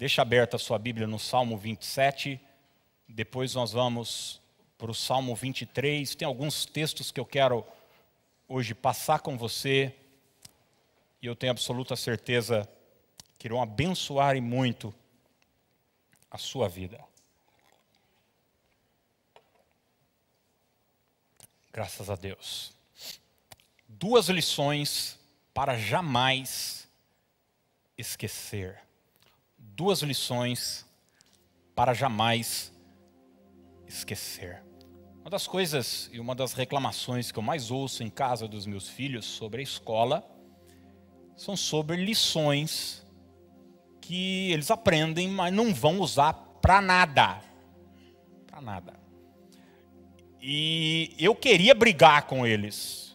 Deixa aberta a sua Bíblia no Salmo 27. Depois nós vamos para o Salmo 23. Tem alguns textos que eu quero hoje passar com você. E eu tenho absoluta certeza que irão abençoar e muito a sua vida. Graças a Deus. Duas lições para jamais esquecer duas lições para jamais esquecer. Uma das coisas e uma das reclamações que eu mais ouço em casa dos meus filhos sobre a escola são sobre lições que eles aprendem, mas não vão usar para nada. Para nada. E eu queria brigar com eles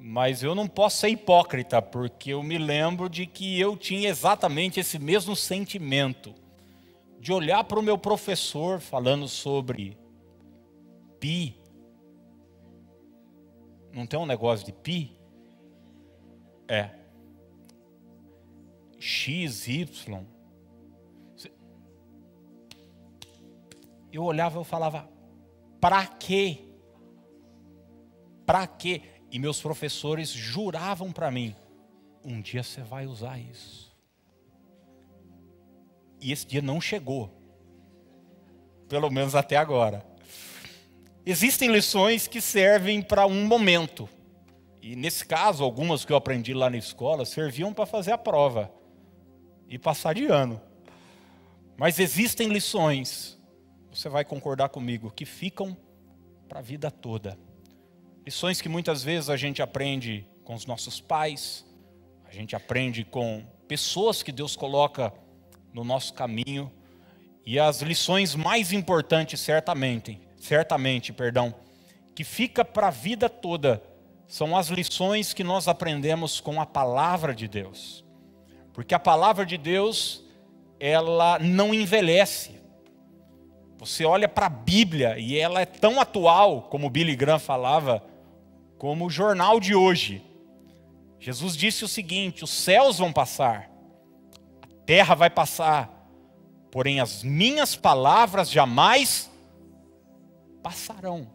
mas eu não posso ser hipócrita, porque eu me lembro de que eu tinha exatamente esse mesmo sentimento de olhar para o meu professor falando sobre pi. Não tem um negócio de pi? É. X, Y. Eu olhava e falava, para quê? Para quê? E meus professores juravam para mim: um dia você vai usar isso. E esse dia não chegou. Pelo menos até agora. Existem lições que servem para um momento. E nesse caso, algumas que eu aprendi lá na escola serviam para fazer a prova e passar de ano. Mas existem lições, você vai concordar comigo, que ficam para a vida toda. Lições que muitas vezes a gente aprende com os nossos pais, a gente aprende com pessoas que Deus coloca no nosso caminho. E as lições mais importantes, certamente, certamente, perdão, que fica para a vida toda, são as lições que nós aprendemos com a palavra de Deus. Porque a palavra de Deus, ela não envelhece. Você olha para a Bíblia e ela é tão atual, como Billy Graham falava, como o jornal de hoje. Jesus disse o seguinte: os céus vão passar, a terra vai passar, porém as minhas palavras jamais passarão.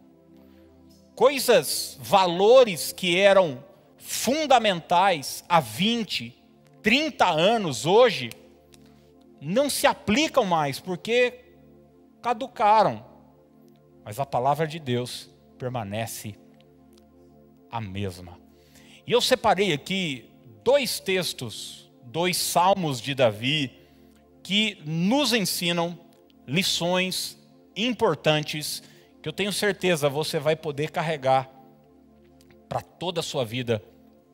Coisas, valores que eram fundamentais há 20, 30 anos hoje, não se aplicam mais, porque caducaram. Mas a palavra de Deus permanece a mesma. E eu separei aqui dois textos, dois salmos de Davi, que nos ensinam lições importantes que eu tenho certeza você vai poder carregar para toda a sua vida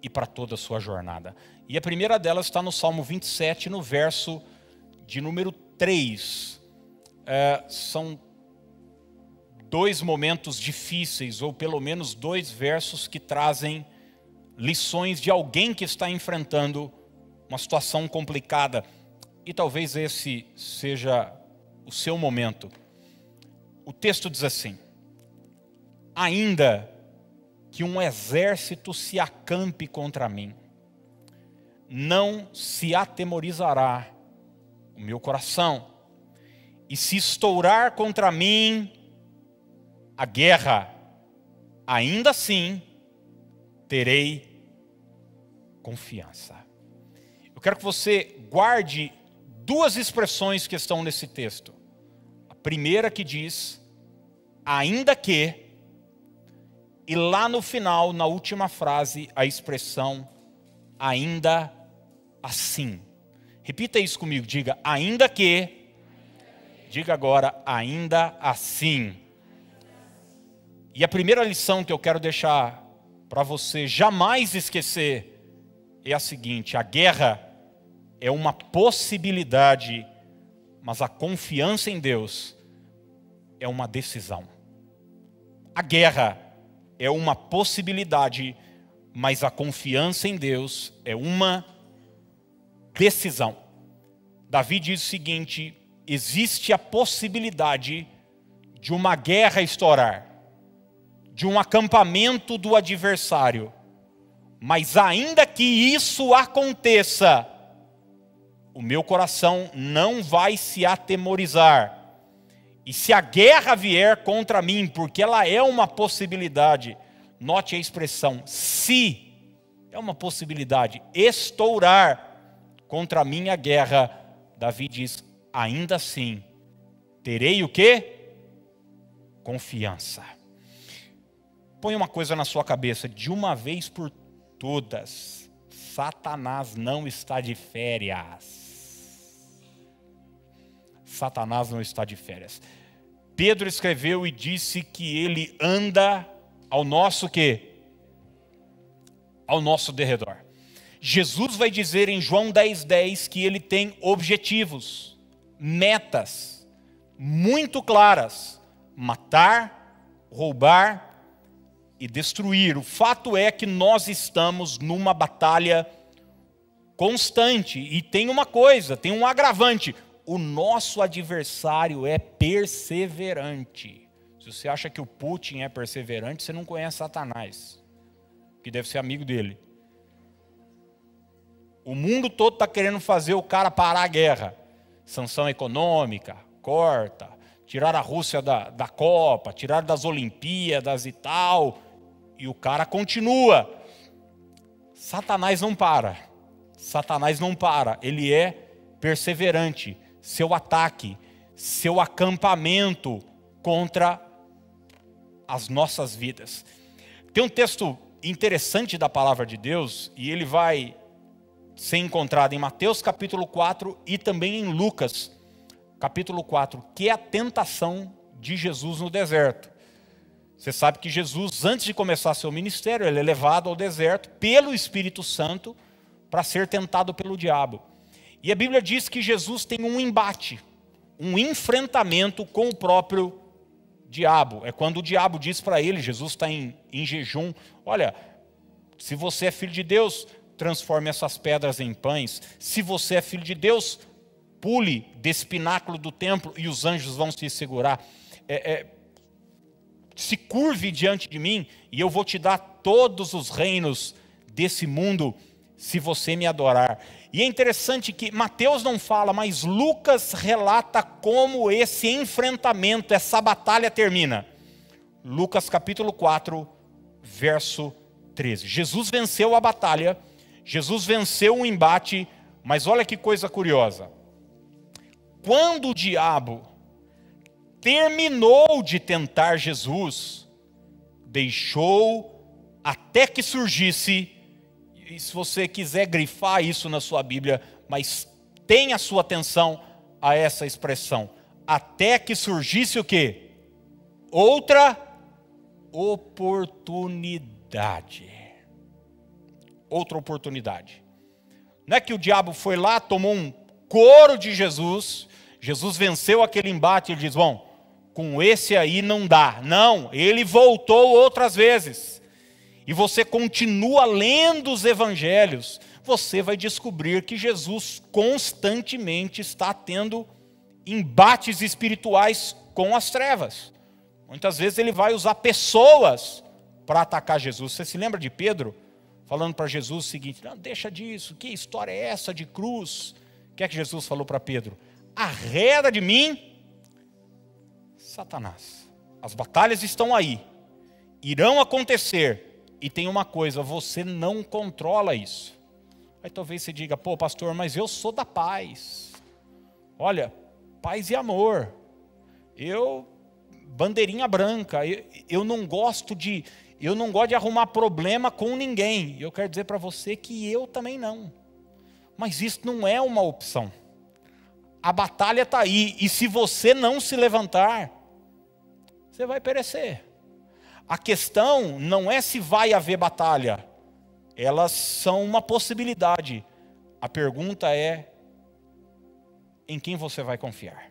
e para toda a sua jornada. E a primeira delas está no Salmo 27, no verso de número 3. É, são dois momentos difíceis, ou pelo menos dois versos que trazem lições de alguém que está enfrentando uma situação complicada. E talvez esse seja o seu momento. O texto diz assim: Ainda que um exército se acampe contra mim, não se atemorizará o meu coração, e se estourar contra mim a guerra, ainda assim terei confiança. Eu quero que você guarde duas expressões que estão nesse texto. A primeira que diz, ainda que, e lá no final, na última frase, a expressão ainda assim. Repita isso comigo, diga ainda que, diga agora ainda assim. E a primeira lição que eu quero deixar para você jamais esquecer é a seguinte: a guerra é uma possibilidade, mas a confiança em Deus é uma decisão. A guerra é uma possibilidade, mas a confiança em Deus é uma decisão. Davi diz o seguinte: existe a possibilidade de uma guerra estourar de um acampamento do adversário. Mas ainda que isso aconteça, o meu coração não vai se atemorizar. E se a guerra vier contra mim, porque ela é uma possibilidade, note a expressão, se é uma possibilidade, estourar contra mim a guerra, Davi diz, ainda assim, terei o que? Confiança. Põe uma coisa na sua cabeça, de uma vez por todas, Satanás não está de férias. Satanás não está de férias. Pedro escreveu e disse que ele anda ao nosso quê? Ao nosso derredor. Jesus vai dizer em João 10,10 10 que ele tem objetivos, metas muito claras: matar, roubar e destruir. O fato é que nós estamos numa batalha constante e tem uma coisa, tem um agravante: o nosso adversário é perseverante. Se você acha que o Putin é perseverante, você não conhece Satanás, que deve ser amigo dele. O mundo todo está querendo fazer o cara parar a guerra. Sanção econômica, corta, tirar a Rússia da, da Copa, tirar das Olimpíadas e tal. E o cara continua. Satanás não para. Satanás não para. Ele é perseverante seu ataque, seu acampamento contra as nossas vidas. Tem um texto interessante da palavra de Deus, e ele vai ser encontrado em Mateus capítulo 4 e também em Lucas capítulo 4, que é a tentação de Jesus no deserto. Você sabe que Jesus, antes de começar seu ministério, ele é levado ao deserto pelo Espírito Santo para ser tentado pelo diabo. E a Bíblia diz que Jesus tem um embate, um enfrentamento com o próprio diabo. É quando o diabo diz para ele, Jesus está em, em jejum: Olha, se você é filho de Deus, transforme essas pedras em pães. Se você é filho de Deus, pule desse pináculo do templo e os anjos vão se segurar. É, é, se curve diante de mim e eu vou te dar todos os reinos desse mundo se você me adorar. E é interessante que Mateus não fala, mas Lucas relata como esse enfrentamento, essa batalha termina. Lucas capítulo 4, verso 13. Jesus venceu a batalha, Jesus venceu o embate, mas olha que coisa curiosa. Quando o diabo terminou de tentar Jesus, deixou até que surgisse e se você quiser grifar isso na sua Bíblia, mas tenha sua atenção a essa expressão. Até que surgisse o quê? Outra oportunidade. Outra oportunidade. Não é que o diabo foi lá, tomou um couro de Jesus, Jesus venceu aquele embate ele diz: Bom, com esse aí não dá. Não, ele voltou outras vezes e você continua lendo os evangelhos, você vai descobrir que Jesus constantemente está tendo embates espirituais com as trevas. Muitas vezes ele vai usar pessoas para atacar Jesus. Você se lembra de Pedro falando para Jesus o seguinte: Não, deixa disso, que história é essa de cruz? O que é que Jesus falou para Pedro? Arreda de mim, Satanás. As batalhas estão aí, irão acontecer, e tem uma coisa, você não controla isso. Aí talvez você diga, pô, pastor, mas eu sou da paz. Olha, paz e amor. Eu bandeirinha branca. Eu, eu não gosto de eu não gosto de arrumar problema com ninguém. Eu quero dizer para você que eu também não. Mas isso não é uma opção. A batalha está aí e se você não se levantar, você vai perecer. A questão não é se vai haver batalha, elas são uma possibilidade. A pergunta é: em quem você vai confiar?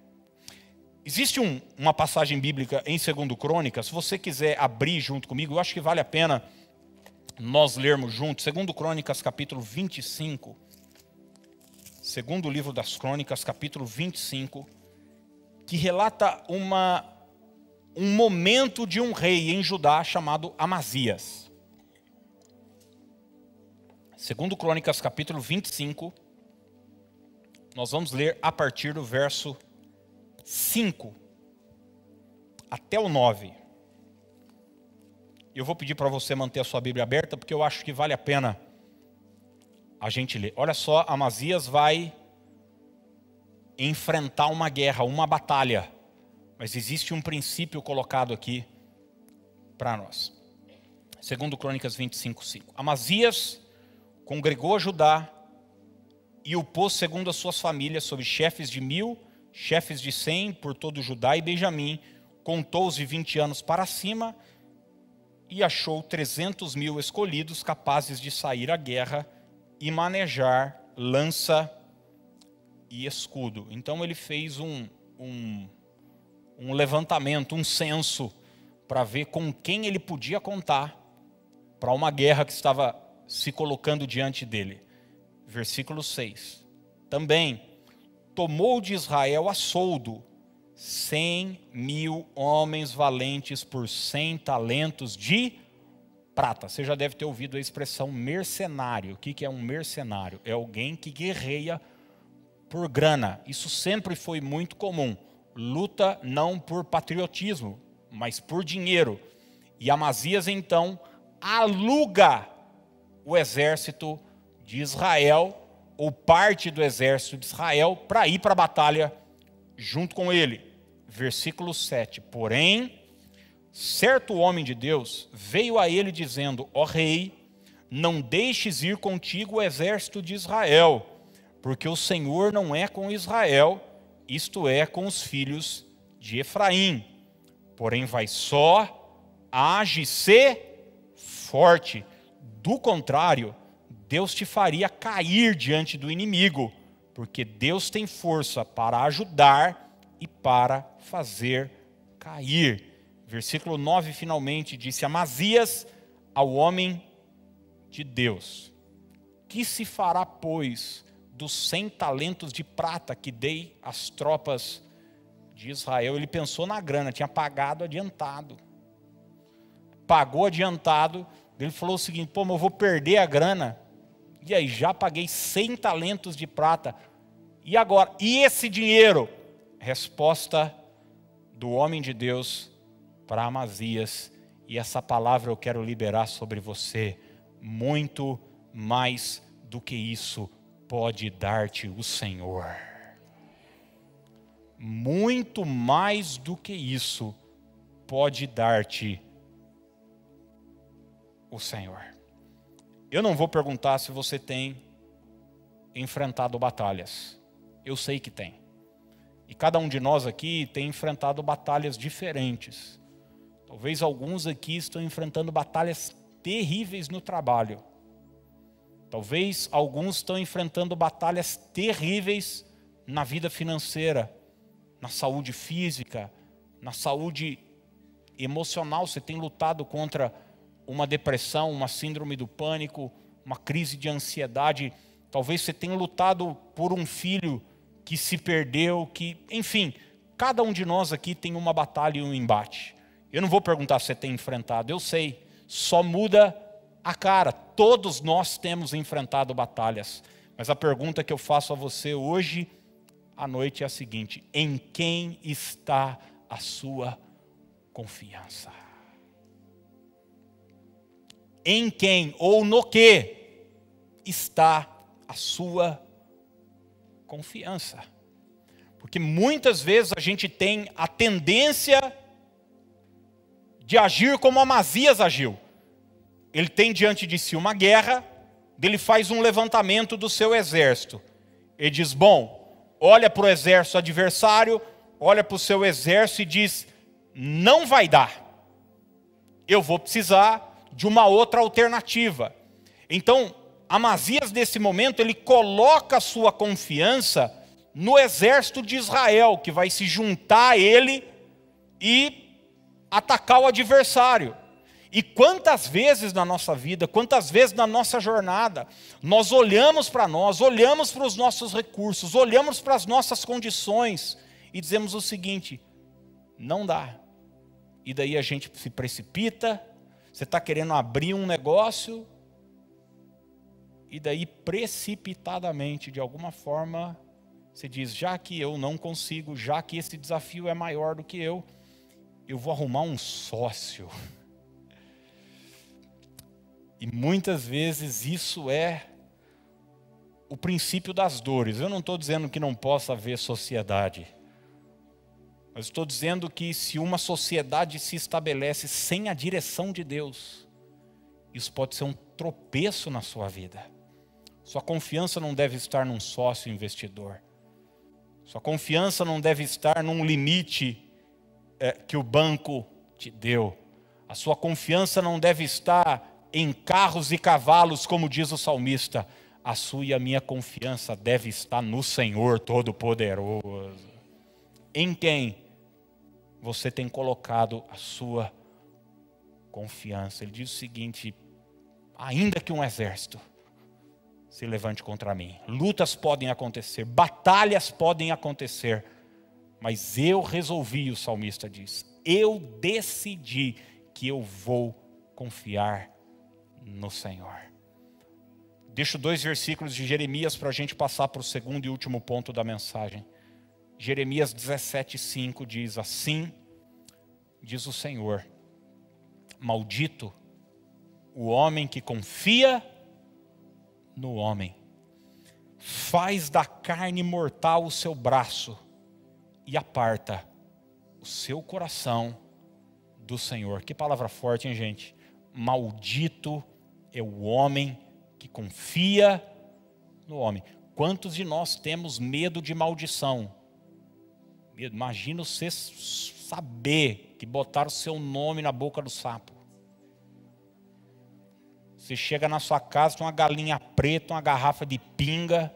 Existe um, uma passagem bíblica em 2 Crônicas, se você quiser abrir junto comigo, eu acho que vale a pena nós lermos juntos, 2 Crônicas, capítulo 25. Segundo livro das Crônicas, capítulo 25, que relata uma um momento de um rei em Judá chamado Amazias. Segundo Crônicas capítulo 25, nós vamos ler a partir do verso 5 até o 9. Eu vou pedir para você manter a sua Bíblia aberta, porque eu acho que vale a pena a gente ler. Olha só, Amazias vai enfrentar uma guerra, uma batalha. Mas existe um princípio colocado aqui para nós. Segundo Crônicas 25, 5. Amazias congregou a Judá e o pôs segundo as suas famílias sobre chefes de mil, chefes de cem por todo Judá e Benjamim, contou-os de vinte anos para cima e achou trezentos mil escolhidos capazes de sair à guerra e manejar lança e escudo. Então ele fez um, um, um levantamento, um censo, para ver com quem ele podia contar para uma guerra que estava se colocando diante dele. Versículo 6. Também tomou de Israel a soldo cem mil homens valentes por cem talentos de prata. Você já deve ter ouvido a expressão mercenário. O que é um mercenário? É alguém que guerreia por grana. Isso sempre foi muito comum. Luta não por patriotismo, mas por dinheiro. E Amazias então aluga o exército de Israel, ou parte do exército de Israel, para ir para a batalha junto com ele. Versículo 7. Porém, certo homem de Deus veio a ele dizendo: Ó rei, não deixes ir contigo o exército de Israel, porque o Senhor não é com Israel, isto é, com os filhos de Efraim. Porém, vai só, age-se forte. Do contrário, Deus te faria cair diante do inimigo, porque Deus tem força para ajudar e para fazer cair versículo 9 finalmente disse: Amazias ao homem de Deus: Que se fará, pois, dos cem talentos de prata que dei às tropas de Israel? Ele pensou na grana, tinha pagado adiantado. Pagou adiantado, ele falou o seguinte: pô, mas eu vou perder a grana. E aí, já paguei cem talentos de prata. E agora? E esse dinheiro? Resposta do homem de Deus para Amazias, e essa palavra eu quero liberar sobre você. Muito mais do que isso pode dar-te o Senhor. Muito mais do que isso pode dar-te o Senhor. Eu não vou perguntar se você tem enfrentado batalhas. Eu sei que tem. E cada um de nós aqui tem enfrentado batalhas diferentes. Talvez alguns aqui estão enfrentando batalhas terríveis no trabalho. Talvez alguns estão enfrentando batalhas terríveis na vida financeira, na saúde física, na saúde emocional. Você tem lutado contra uma depressão, uma síndrome do pânico, uma crise de ansiedade. Talvez você tenha lutado por um filho que se perdeu, que, enfim, cada um de nós aqui tem uma batalha e um embate. Eu não vou perguntar se você tem enfrentado, eu sei. Só muda a cara. Todos nós temos enfrentado batalhas. Mas a pergunta que eu faço a você hoje à noite é a seguinte: em quem está a sua confiança? Em quem ou no que está a sua confiança? Porque muitas vezes a gente tem a tendência de agir como Amazias agiu. Ele tem diante de si uma guerra, ele faz um levantamento do seu exército. Ele diz: Bom, olha para o exército adversário, olha para o seu exército e diz: Não vai dar. Eu vou precisar de uma outra alternativa. Então, Amazias, nesse momento, ele coloca a sua confiança no exército de Israel, que vai se juntar a ele e atacar o adversário. E quantas vezes na nossa vida, quantas vezes na nossa jornada, nós olhamos para nós, olhamos para os nossos recursos, olhamos para as nossas condições e dizemos o seguinte: não dá. E daí a gente se precipita, você está querendo abrir um negócio, e daí precipitadamente, de alguma forma, Você diz: já que eu não consigo, já que esse desafio é maior do que eu, eu vou arrumar um sócio. E muitas vezes isso é o princípio das dores. Eu não estou dizendo que não possa haver sociedade. Mas estou dizendo que se uma sociedade se estabelece sem a direção de Deus, isso pode ser um tropeço na sua vida. Sua confiança não deve estar num sócio investidor. Sua confiança não deve estar num limite é, que o banco te deu. A sua confiança não deve estar em carros e cavalos, como diz o salmista. A sua e a minha confiança deve estar no Senhor Todo-Poderoso. Em quem você tem colocado a sua confiança? Ele diz o seguinte: ainda que um exército se levante contra mim. Lutas podem acontecer, batalhas podem acontecer, mas eu resolvi, o salmista diz, eu decidi que eu vou confiar no Senhor. Deixo dois versículos de Jeremias para a gente passar para o segundo e último ponto da mensagem. Jeremias 17,5 diz: Assim diz o Senhor, maldito o homem que confia no homem. Faz da carne mortal o seu braço e aparta o seu coração do Senhor. Que palavra forte, hein, gente? Maldito é o homem que confia no homem. Quantos de nós temos medo de maldição? Imagina você saber que botaram o seu nome na boca do sapo. Você chega na sua casa, tem uma galinha preta, uma garrafa de pinga,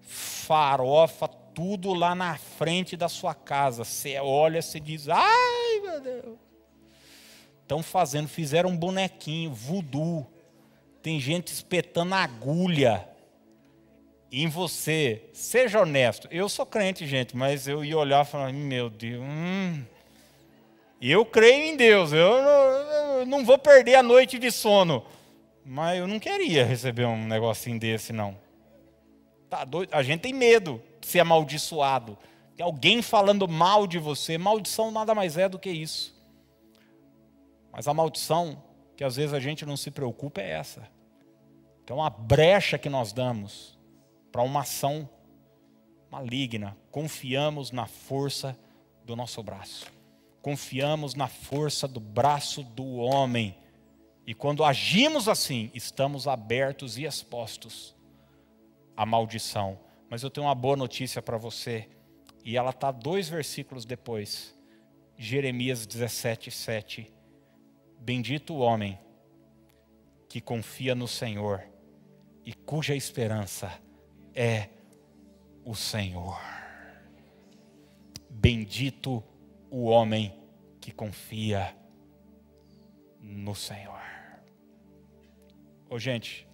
farofa, tudo lá na frente da sua casa. Você olha, você diz: ai meu Deus. Estão fazendo, fizeram um bonequinho, voodoo. Tem gente espetando agulha em você. Seja honesto. Eu sou crente, gente, mas eu ia olhar e falar: meu Deus. Hum. Eu creio em Deus. Eu não, eu não vou perder a noite de sono. Mas eu não queria receber um negocinho desse, não. Tá doido? A gente tem medo de ser amaldiçoado. Tem alguém falando mal de você. Maldição nada mais é do que isso. Mas a maldição, que às vezes a gente não se preocupa, é essa. Que é uma brecha que nós damos para uma ação maligna. Confiamos na força do nosso braço. Confiamos na força do braço do homem e quando agimos assim, estamos abertos e expostos à maldição. Mas eu tenho uma boa notícia para você, e ela está dois versículos depois. Jeremias 17, 7. Bendito o homem que confia no Senhor e cuja esperança é o Senhor. Bendito o homem que confia no Senhor. Ô, gente,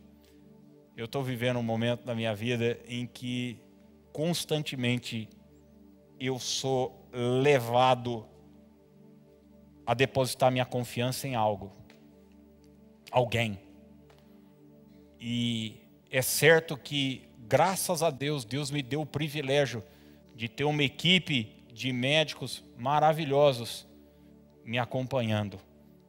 eu estou vivendo um momento da minha vida em que constantemente eu sou levado a depositar minha confiança em algo, alguém. E é certo que, graças a Deus, Deus me deu o privilégio de ter uma equipe de médicos maravilhosos me acompanhando,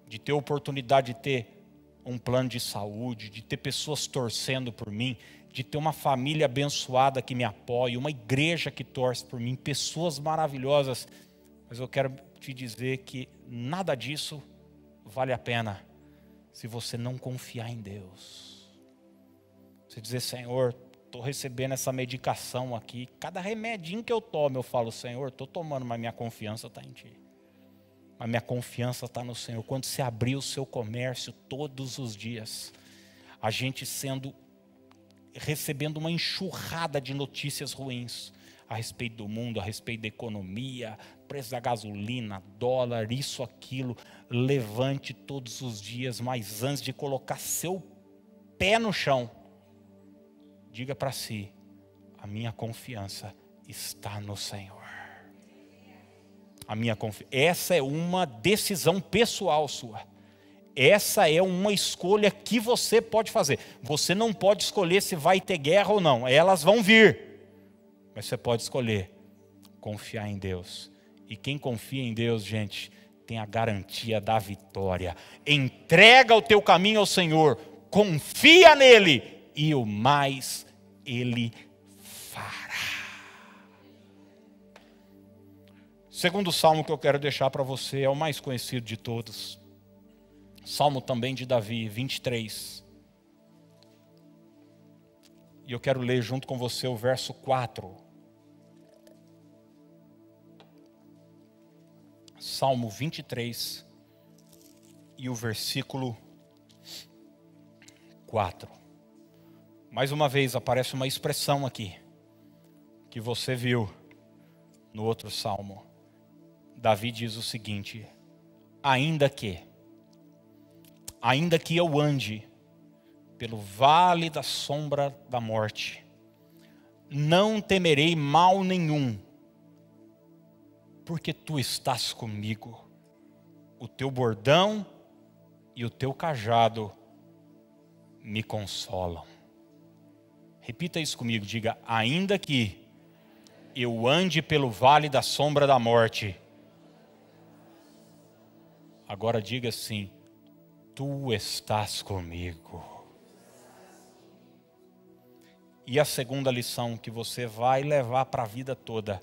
de ter oportunidade de ter um plano de saúde, de ter pessoas torcendo por mim, de ter uma família abençoada que me apoia, uma igreja que torce por mim, pessoas maravilhosas. Mas eu quero te dizer que nada disso vale a pena se você não confiar em Deus. Você dizer, Senhor, estou recebendo essa medicação aqui, cada remedinho que eu tomo, eu falo, Senhor, estou tomando, mas minha confiança está em Ti. A minha confiança está no Senhor. Quando você abrir o seu comércio todos os dias, a gente sendo recebendo uma enxurrada de notícias ruins a respeito do mundo, a respeito da economia, preço da gasolina, dólar, isso, aquilo. Levante todos os dias, mas antes de colocar seu pé no chão, diga para si: a minha confiança está no Senhor a minha confiança. Essa é uma decisão pessoal sua. Essa é uma escolha que você pode fazer. Você não pode escolher se vai ter guerra ou não. Elas vão vir. Mas você pode escolher confiar em Deus. E quem confia em Deus, gente, tem a garantia da vitória. Entrega o teu caminho ao Senhor, confia nele e o mais ele fará. Segundo salmo que eu quero deixar para você é o mais conhecido de todos. Salmo também de Davi, 23. E eu quero ler junto com você o verso 4. Salmo 23 e o versículo 4. Mais uma vez aparece uma expressão aqui que você viu no outro salmo. Davi diz o seguinte: ainda que, ainda que eu ande pelo vale da sombra da morte, não temerei mal nenhum, porque tu estás comigo. O teu bordão e o teu cajado me consolam. Repita isso comigo, diga: ainda que eu ande pelo vale da sombra da morte. Agora diga assim: tu estás comigo. E a segunda lição que você vai levar para a vida toda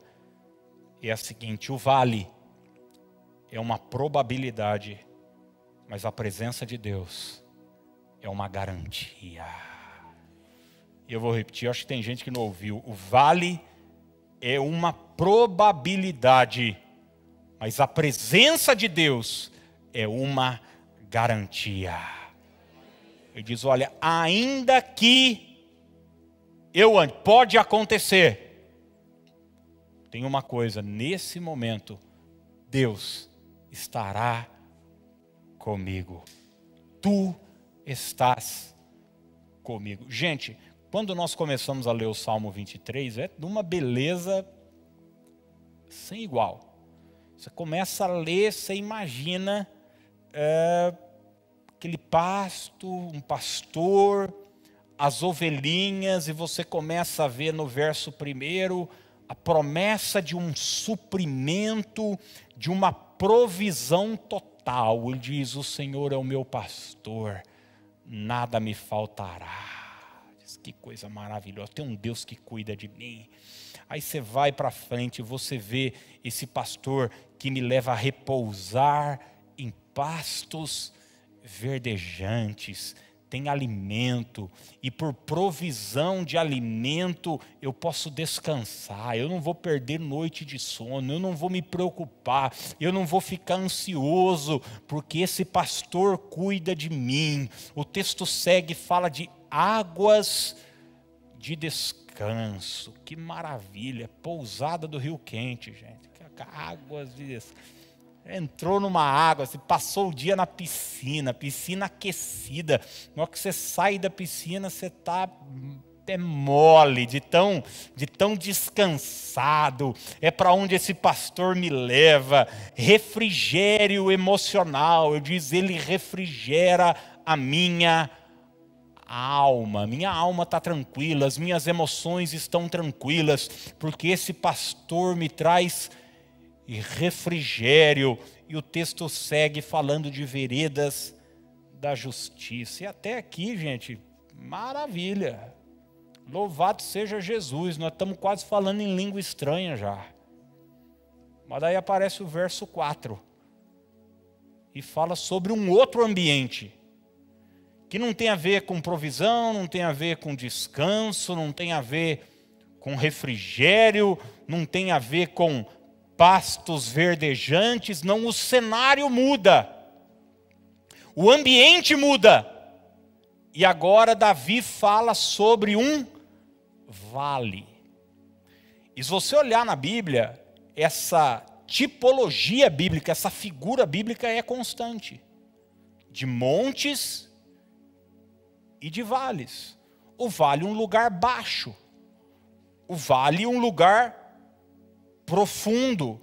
é a seguinte: o vale é uma probabilidade, mas a presença de Deus é uma garantia. E eu vou repetir, acho que tem gente que não ouviu. O vale é uma probabilidade, mas a presença de Deus é uma garantia. Ele diz: olha, ainda que eu ando. Pode acontecer. Tem uma coisa, nesse momento, Deus estará comigo. Tu estás comigo. Gente, quando nós começamos a ler o Salmo 23, é de uma beleza sem igual. Você começa a ler, você imagina é, aquele pasto, um pastor as ovelhinhas, e você começa a ver no verso primeiro a promessa de um suprimento, de uma provisão total. Ele diz: O Senhor é o meu pastor, nada me faltará. Diz, que coisa maravilhosa, tem um Deus que cuida de mim. Aí você vai para frente, você vê esse pastor que me leva a repousar em pastos verdejantes tem alimento, e por provisão de alimento eu posso descansar, eu não vou perder noite de sono, eu não vou me preocupar, eu não vou ficar ansioso, porque esse pastor cuida de mim. O texto segue fala de águas de descanso, que maravilha, pousada do Rio Quente, gente, águas de descanso entrou numa água, você passou o dia na piscina, piscina aquecida. Na hora que você sai da piscina, você está é mole, de tão, de tão descansado. É para onde esse pastor me leva. Refrigério emocional. Eu diz, ele refrigera a minha alma. Minha alma está tranquila, as minhas emoções estão tranquilas, porque esse pastor me traz e refrigério. E o texto segue falando de veredas da justiça. E até aqui, gente, maravilha. Louvado seja Jesus. Nós estamos quase falando em língua estranha já. Mas daí aparece o verso 4 e fala sobre um outro ambiente que não tem a ver com provisão, não tem a ver com descanso, não tem a ver com refrigério, não tem a ver com pastos verdejantes, não, o cenário muda, o ambiente muda. E agora Davi fala sobre um vale. E se você olhar na Bíblia, essa tipologia bíblica, essa figura bíblica é constante de montes e de vales. O vale um lugar baixo. O vale um lugar profundo.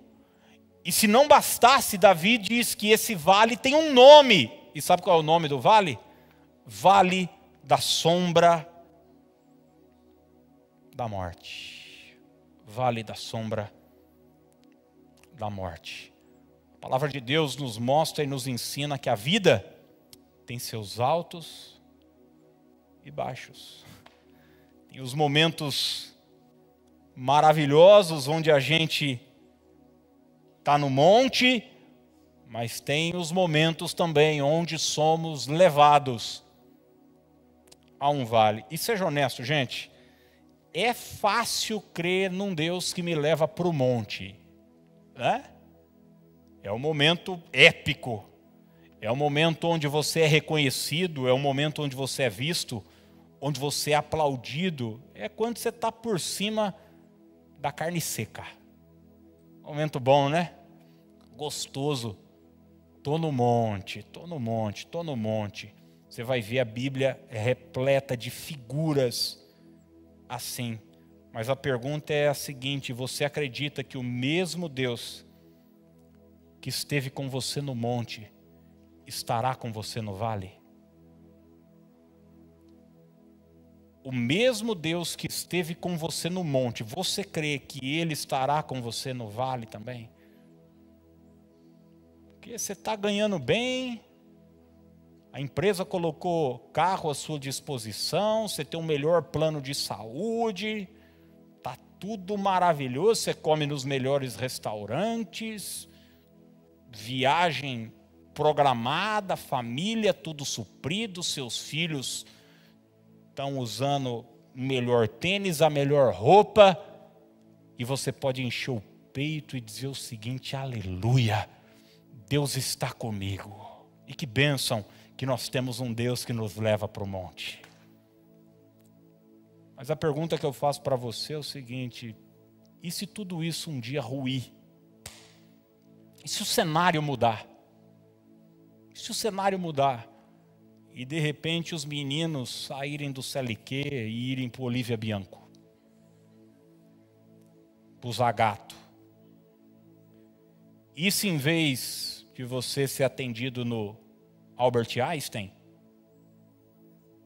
E se não bastasse, Davi diz que esse vale tem um nome. E sabe qual é o nome do vale? Vale da sombra da morte. vale da sombra da morte. A palavra de Deus nos mostra e nos ensina que a vida tem seus altos e baixos. Tem os momentos maravilhosos onde a gente está no monte, mas tem os momentos também onde somos levados a um vale. E seja honesto, gente, é fácil crer num Deus que me leva para o monte. Né? É um momento épico. É um momento onde você é reconhecido, é um momento onde você é visto, onde você é aplaudido. É quando você está por cima da carne seca. Momento bom, né? Gostoso. Tô no monte, tô no monte, tô no monte. Você vai ver a Bíblia repleta de figuras assim. Mas a pergunta é a seguinte: você acredita que o mesmo Deus que esteve com você no monte estará com você no vale? O mesmo Deus que esteve com você no monte, você crê que Ele estará com você no vale também? Porque você está ganhando bem, a empresa colocou carro à sua disposição, você tem um melhor plano de saúde, tá tudo maravilhoso, você come nos melhores restaurantes, viagem programada, família tudo suprido, seus filhos estão usando o melhor tênis, a melhor roupa, e você pode encher o peito e dizer o seguinte: Aleluia, Deus está comigo. E que bênção que nós temos um Deus que nos leva para o monte. Mas a pergunta que eu faço para você é o seguinte: e se tudo isso um dia ruir? E se o cenário mudar? E se o cenário mudar? E de repente os meninos saírem do CLQ e irem para Olivia Bianco? Para o Zagato? Se em vez de você ser atendido no Albert Einstein,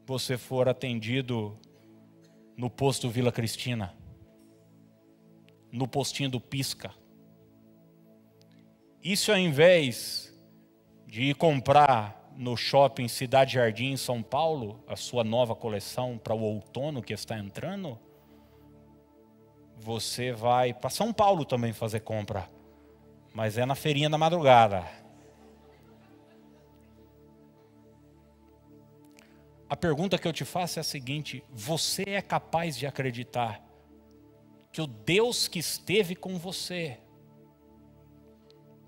você for atendido no posto Vila Cristina, no postinho do Pisca. Isso ao invés de ir comprar no shopping Cidade Jardim em São Paulo a sua nova coleção para o outono que está entrando, você vai para São Paulo também fazer compra, mas é na feirinha da madrugada. A pergunta que eu te faço é a seguinte: você é capaz de acreditar que o Deus que esteve com você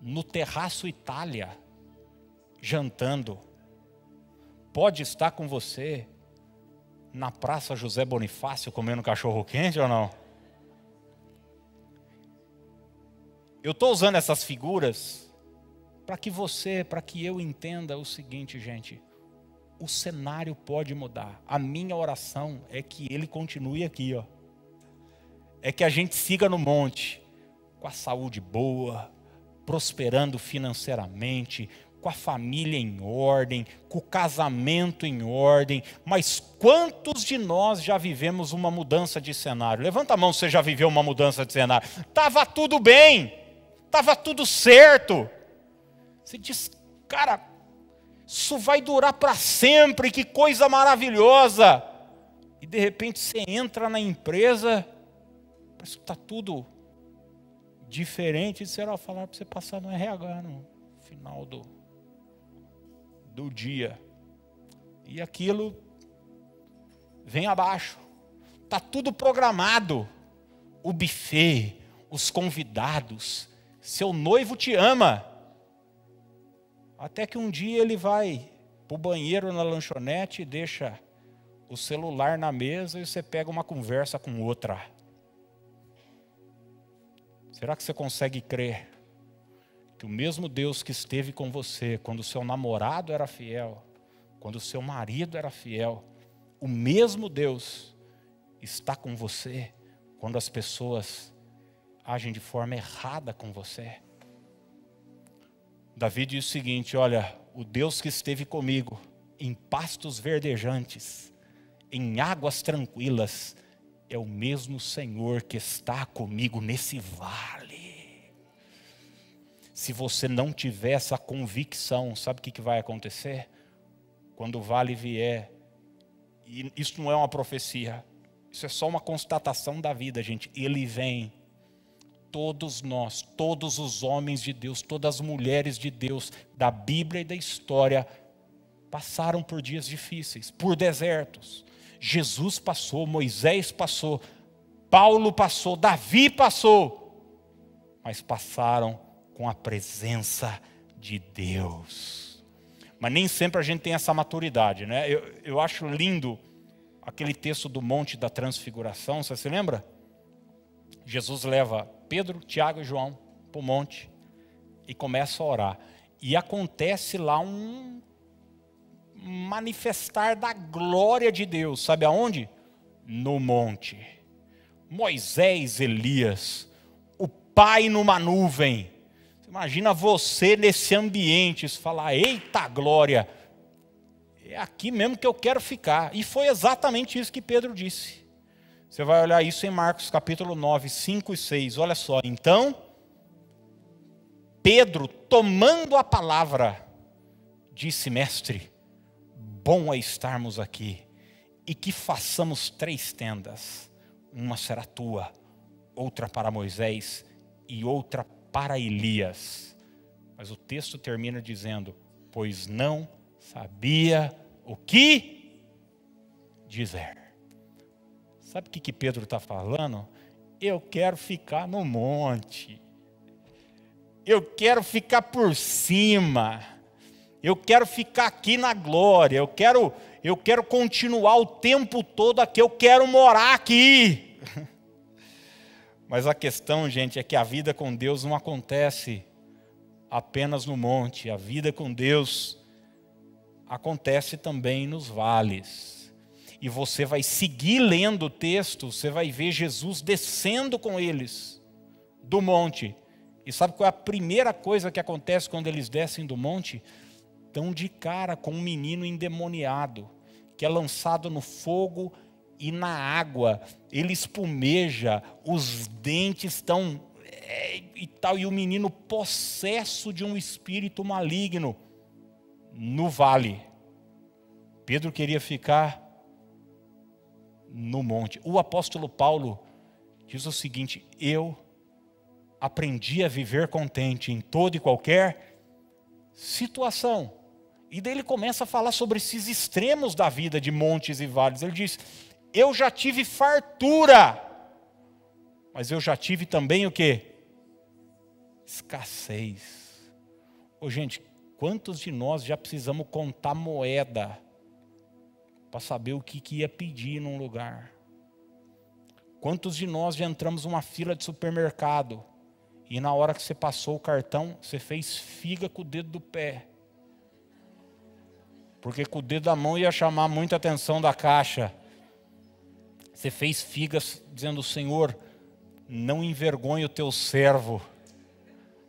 no terraço Itália, jantando, pode estar com você na Praça José Bonifácio comendo cachorro quente ou não? Eu estou usando essas figuras para que você, para que eu entenda o seguinte, gente o cenário pode mudar. A minha oração é que ele continue aqui, ó. É que a gente siga no monte, com a saúde boa, prosperando financeiramente, com a família em ordem, com o casamento em ordem. Mas quantos de nós já vivemos uma mudança de cenário? Levanta a mão se você já viveu uma mudança de cenário. Tava tudo bem, tava tudo certo. Você diz, cara, isso vai durar para sempre, que coisa maravilhosa. E de repente você entra na empresa, parece que está tudo diferente. E será falar para você passar no RH no final do, do dia. E aquilo vem abaixo. Está tudo programado. O buffet, os convidados, seu noivo te ama. Até que um dia ele vai para o banheiro na lanchonete e deixa o celular na mesa e você pega uma conversa com outra. Será que você consegue crer que o mesmo Deus que esteve com você quando o seu namorado era fiel, quando o seu marido era fiel, o mesmo Deus está com você quando as pessoas agem de forma errada com você? Davi diz o seguinte: Olha, o Deus que esteve comigo em pastos verdejantes, em águas tranquilas, é o mesmo Senhor que está comigo nesse vale. Se você não tiver essa convicção, sabe o que vai acontecer? Quando o vale vier, e isso não é uma profecia, isso é só uma constatação da vida, gente. Ele vem. Todos nós, todos os homens de Deus, todas as mulheres de Deus, da Bíblia e da história, passaram por dias difíceis, por desertos. Jesus passou, Moisés passou, Paulo passou, Davi passou, mas passaram com a presença de Deus. Mas nem sempre a gente tem essa maturidade, né? Eu, eu acho lindo aquele texto do Monte da Transfiguração, você se lembra? Jesus leva Pedro, Tiago e João para o monte e começa a orar. E acontece lá um manifestar da glória de Deus, sabe aonde? No monte. Moisés, Elias, o Pai numa nuvem. Imagina você nesse ambiente, falar: Eita glória! é aqui mesmo que eu quero ficar. E foi exatamente isso que Pedro disse. Você vai olhar isso em Marcos capítulo 9, 5 e 6. Olha só. Então, Pedro, tomando a palavra, disse: Mestre, bom é estarmos aqui e que façamos três tendas: uma será tua, outra para Moisés e outra para Elias. Mas o texto termina dizendo: Pois não sabia o que dizer. Sabe o que Pedro está falando? Eu quero ficar no monte. Eu quero ficar por cima. Eu quero ficar aqui na glória. Eu quero, eu quero continuar o tempo todo aqui. Eu quero morar aqui. Mas a questão, gente, é que a vida com Deus não acontece apenas no monte. A vida com Deus acontece também nos vales. E você vai seguir lendo o texto, você vai ver Jesus descendo com eles do monte. E sabe qual é a primeira coisa que acontece quando eles descem do monte? Estão de cara com um menino endemoniado, que é lançado no fogo e na água. Ele espumeja, os dentes estão. É, e tal, e o menino possesso de um espírito maligno no vale. Pedro queria ficar no monte. O apóstolo Paulo diz o seguinte: Eu aprendi a viver contente em toda e qualquer situação. E daí ele começa a falar sobre esses extremos da vida de montes e vales. Ele diz: Eu já tive fartura, mas eu já tive também o que? Escassez. Ô, gente, Quantos de nós já precisamos contar moeda para saber o que, que ia pedir num lugar? Quantos de nós já entramos numa fila de supermercado e na hora que você passou o cartão, você fez figa com o dedo do pé? Porque com o dedo da mão ia chamar muita atenção da caixa. Você fez figas dizendo: Senhor, não envergonhe o teu servo.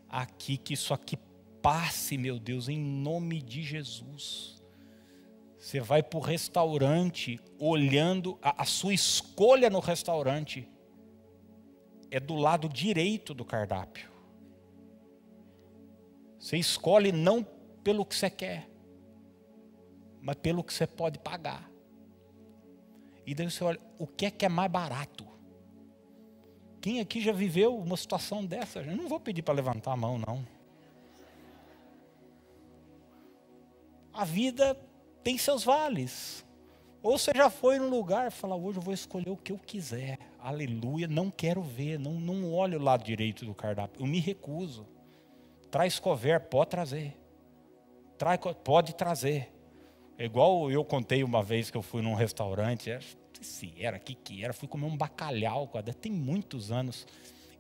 Aqui que isso aqui passe, meu Deus, em nome de Jesus. Você vai para o restaurante olhando, a, a sua escolha no restaurante é do lado direito do cardápio. Você escolhe não pelo que você quer, mas pelo que você pode pagar. E daí você olha, o que é que é mais barato? Quem aqui já viveu uma situação dessa? Eu não vou pedir para levantar a mão, não. a vida tem seus vales. Ou você já foi num lugar e fala, hoje eu vou escolher o que eu quiser. Aleluia, não quero ver, não, não olho o lado direito do cardápio. Eu me recuso. Traz cover, pode trazer. Traz, pode trazer. É igual eu contei uma vez que eu fui num restaurante, não sei se era, o que, que era, fui comer um bacalhau, tem muitos anos.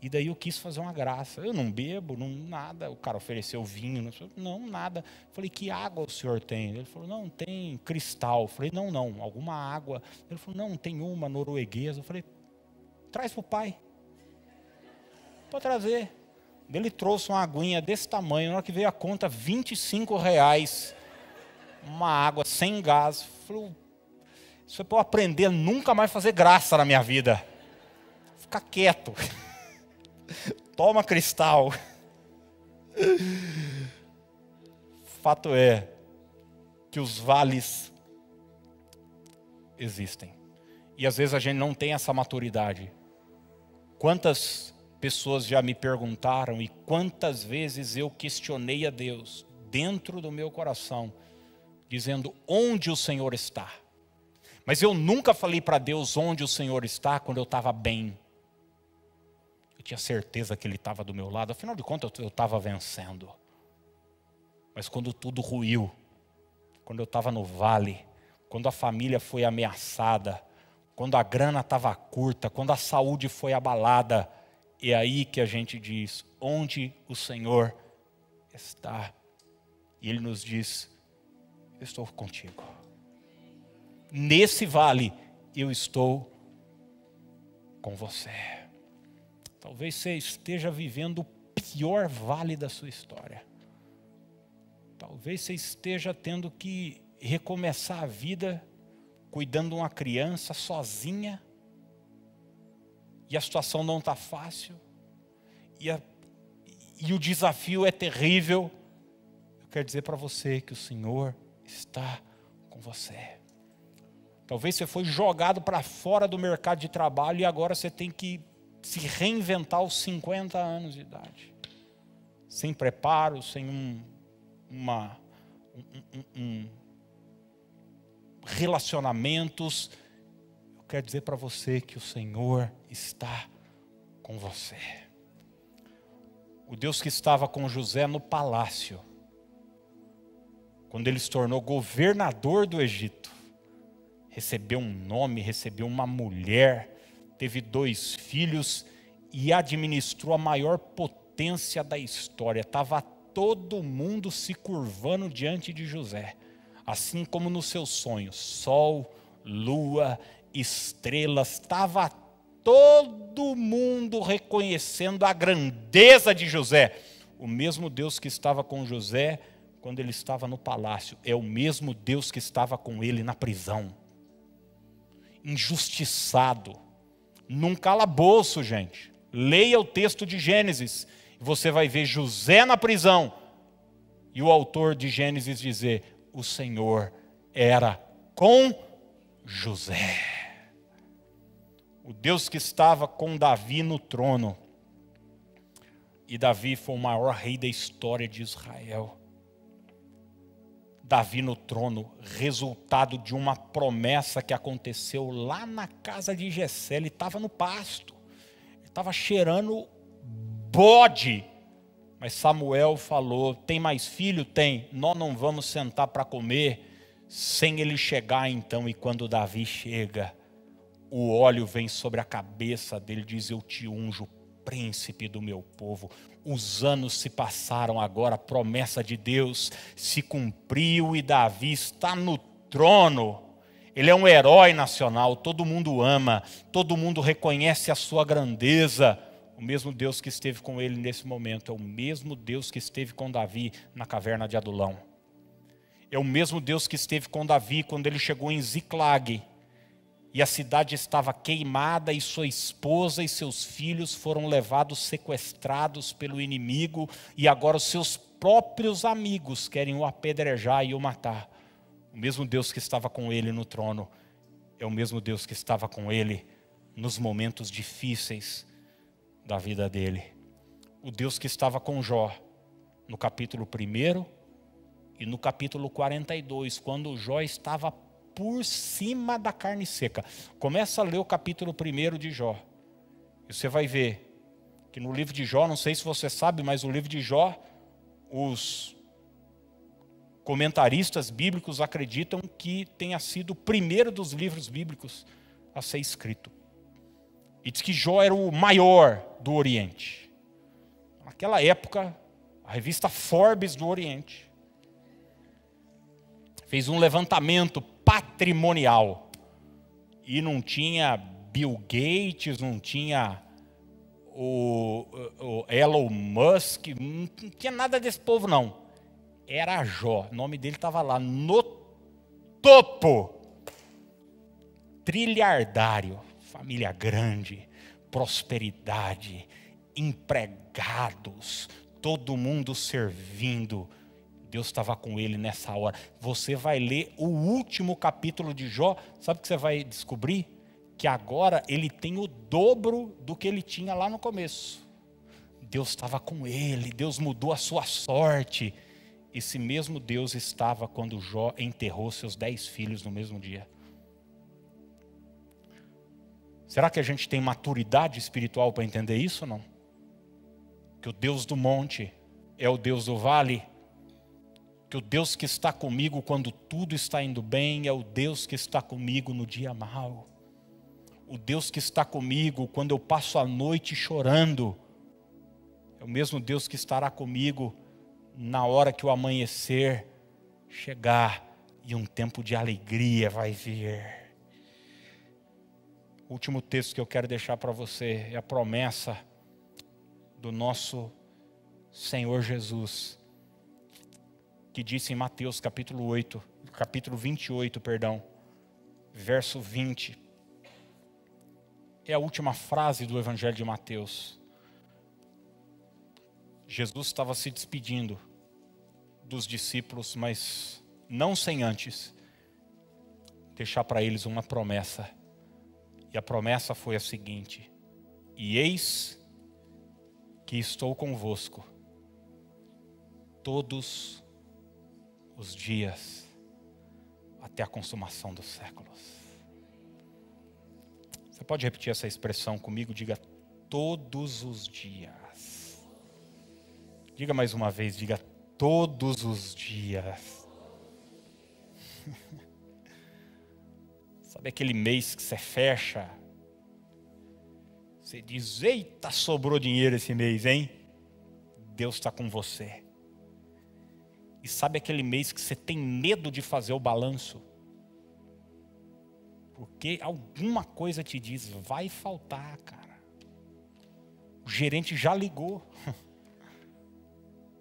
E daí eu quis fazer uma graça. Eu não bebo, não nada. O cara ofereceu vinho, não, nada. Falei, que água o senhor tem? Ele falou, não, tem cristal. Falei, não, não, alguma água. Ele falou, não, tem uma norueguesa. Eu falei, traz para o pai. Pode trazer. Ele trouxe uma aguinha desse tamanho. Na hora que veio a conta, 25 reais. Uma água sem gás. Falei, Isso é para eu aprender a nunca mais fazer graça na minha vida. Fica quieto. Toma cristal. Fato é que os vales existem. E às vezes a gente não tem essa maturidade. Quantas pessoas já me perguntaram e quantas vezes eu questionei a Deus dentro do meu coração, dizendo onde o Senhor está. Mas eu nunca falei para Deus onde o Senhor está quando eu estava bem. Eu tinha certeza que Ele estava do meu lado, afinal de contas eu estava vencendo. Mas quando tudo ruiu, quando eu estava no vale, quando a família foi ameaçada, quando a grana estava curta, quando a saúde foi abalada, é aí que a gente diz: onde o Senhor está? E Ele nos diz: eu estou contigo. Nesse vale, eu estou com você. Talvez você esteja vivendo o pior vale da sua história. Talvez você esteja tendo que recomeçar a vida cuidando uma criança sozinha, e a situação não está fácil, e, a, e o desafio é terrível. Eu quero dizer para você que o Senhor está com você. Talvez você foi jogado para fora do mercado de trabalho e agora você tem que se reinventar aos 50 anos de idade. Sem preparo, sem um, uma, um, um, um relacionamentos. Eu quero dizer para você que o Senhor está com você. O Deus que estava com José no palácio, quando ele se tornou governador do Egito, recebeu um nome, recebeu uma mulher, teve dois filhos e administrou a maior potência da história. Estava todo mundo se curvando diante de José assim como nos seus sonhos, sol, lua, estrelas, estava todo mundo reconhecendo a grandeza de José. O mesmo Deus que estava com José quando ele estava no palácio, é o mesmo Deus que estava com ele na prisão. Injustiçado, num calabouço, gente. Leia o texto de Gênesis, você vai ver José na prisão, e o autor de Gênesis dizer: o Senhor era com José. O Deus que estava com Davi no trono. E Davi foi o maior rei da história de Israel. Davi no trono, resultado de uma promessa que aconteceu lá na casa de Jessé. Ele estava no pasto, ele estava cheirando bode mas Samuel falou: Tem mais filho? Tem. Nós não vamos sentar para comer sem ele chegar então. E quando Davi chega, o óleo vem sobre a cabeça dele, diz: Eu te unjo, príncipe do meu povo. Os anos se passaram agora, a promessa de Deus se cumpriu e Davi está no trono. Ele é um herói nacional, todo mundo ama, todo mundo reconhece a sua grandeza. O mesmo Deus que esteve com ele nesse momento é o mesmo Deus que esteve com Davi na caverna de Adulão. É o mesmo Deus que esteve com Davi quando ele chegou em Ziclag e a cidade estava queimada e sua esposa e seus filhos foram levados sequestrados pelo inimigo e agora os seus próprios amigos querem o apedrejar e o matar. O mesmo Deus que estava com ele no trono é o mesmo Deus que estava com ele nos momentos difíceis da vida dele. O Deus que estava com Jó no capítulo 1 e no capítulo 42, quando Jó estava por cima da carne seca. Começa a ler o capítulo 1 de Jó. E você vai ver que no livro de Jó, não sei se você sabe, mas o livro de Jó, os comentaristas bíblicos acreditam que tenha sido o primeiro dos livros bíblicos a ser escrito. E diz que Jó era o maior do Oriente. Naquela época, a revista Forbes do Oriente fez um levantamento patrimonial. E não tinha Bill Gates, não tinha o, o Elon Musk, não tinha nada desse povo, não. Era Jó, o nome dele estava lá no topo trilhardário, família grande, prosperidade, empregados, todo mundo servindo. Deus estava com ele nessa hora. Você vai ler o último capítulo de Jó, sabe o que você vai descobrir? Que agora ele tem o dobro do que ele tinha lá no começo. Deus estava com ele, Deus mudou a sua sorte. Esse mesmo Deus estava quando Jó enterrou seus dez filhos no mesmo dia. Será que a gente tem maturidade espiritual para entender isso ou não? Que o Deus do monte é o Deus do vale, que o Deus que está comigo quando tudo está indo bem é o Deus que está comigo no dia mau. O Deus que está comigo quando eu passo a noite chorando é o mesmo Deus que estará comigo na hora que o amanhecer chegar e um tempo de alegria vai vir. O último texto que eu quero deixar para você é a promessa do nosso Senhor Jesus, que disse em Mateus capítulo 8, capítulo 28, perdão, verso 20. É a última frase do Evangelho de Mateus. Jesus estava se despedindo dos discípulos, mas não sem antes deixar para eles uma promessa. E a promessa foi a seguinte: E eis que estou convosco todos os dias até a consumação dos séculos. Você pode repetir essa expressão comigo? Diga todos os dias. Diga mais uma vez, diga todos os dias. Sabe aquele mês que você fecha? Você diz: Eita, sobrou dinheiro esse mês, hein? Deus está com você. E sabe aquele mês que você tem medo de fazer o balanço? Porque alguma coisa te diz, vai faltar, cara. O gerente já ligou.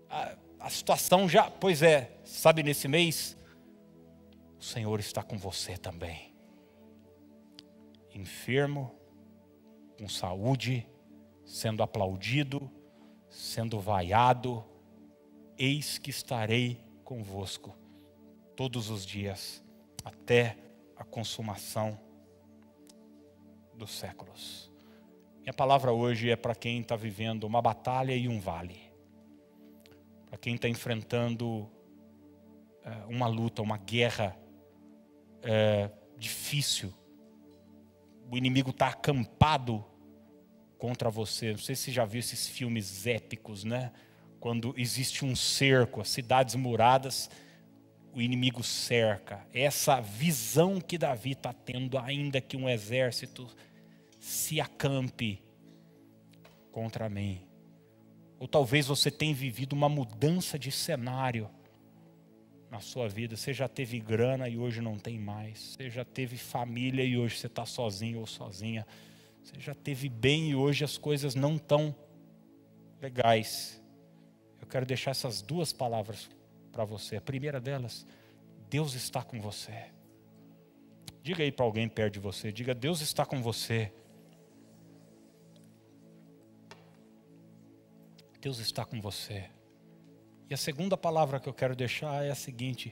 A, a situação já, pois é, sabe nesse mês, o Senhor está com você também. Enfermo, com saúde, sendo aplaudido, sendo vaiado, eis que estarei convosco todos os dias, até a consumação dos séculos. Minha palavra hoje é para quem está vivendo uma batalha e um vale, para quem está enfrentando é, uma luta, uma guerra é, difícil. O inimigo está acampado contra você. Não sei se já viu esses filmes épicos, né? Quando existe um cerco, as cidades muradas, o inimigo cerca. Essa visão que Davi está tendo, ainda que um exército se acampe contra mim. Ou talvez você tenha vivido uma mudança de cenário na sua vida. Você já teve grana e hoje não tem mais. Você já teve família e hoje você está sozinho ou sozinha. Você já teve bem e hoje as coisas não estão legais. Eu quero deixar essas duas palavras para você. A primeira delas, Deus está com você. Diga aí para alguém perto de você, diga: Deus está com você. Deus está com você. E a segunda palavra que eu quero deixar é a seguinte: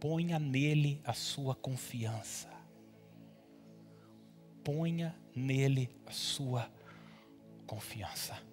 ponha nele a sua confiança. Ponha nele a sua confiança.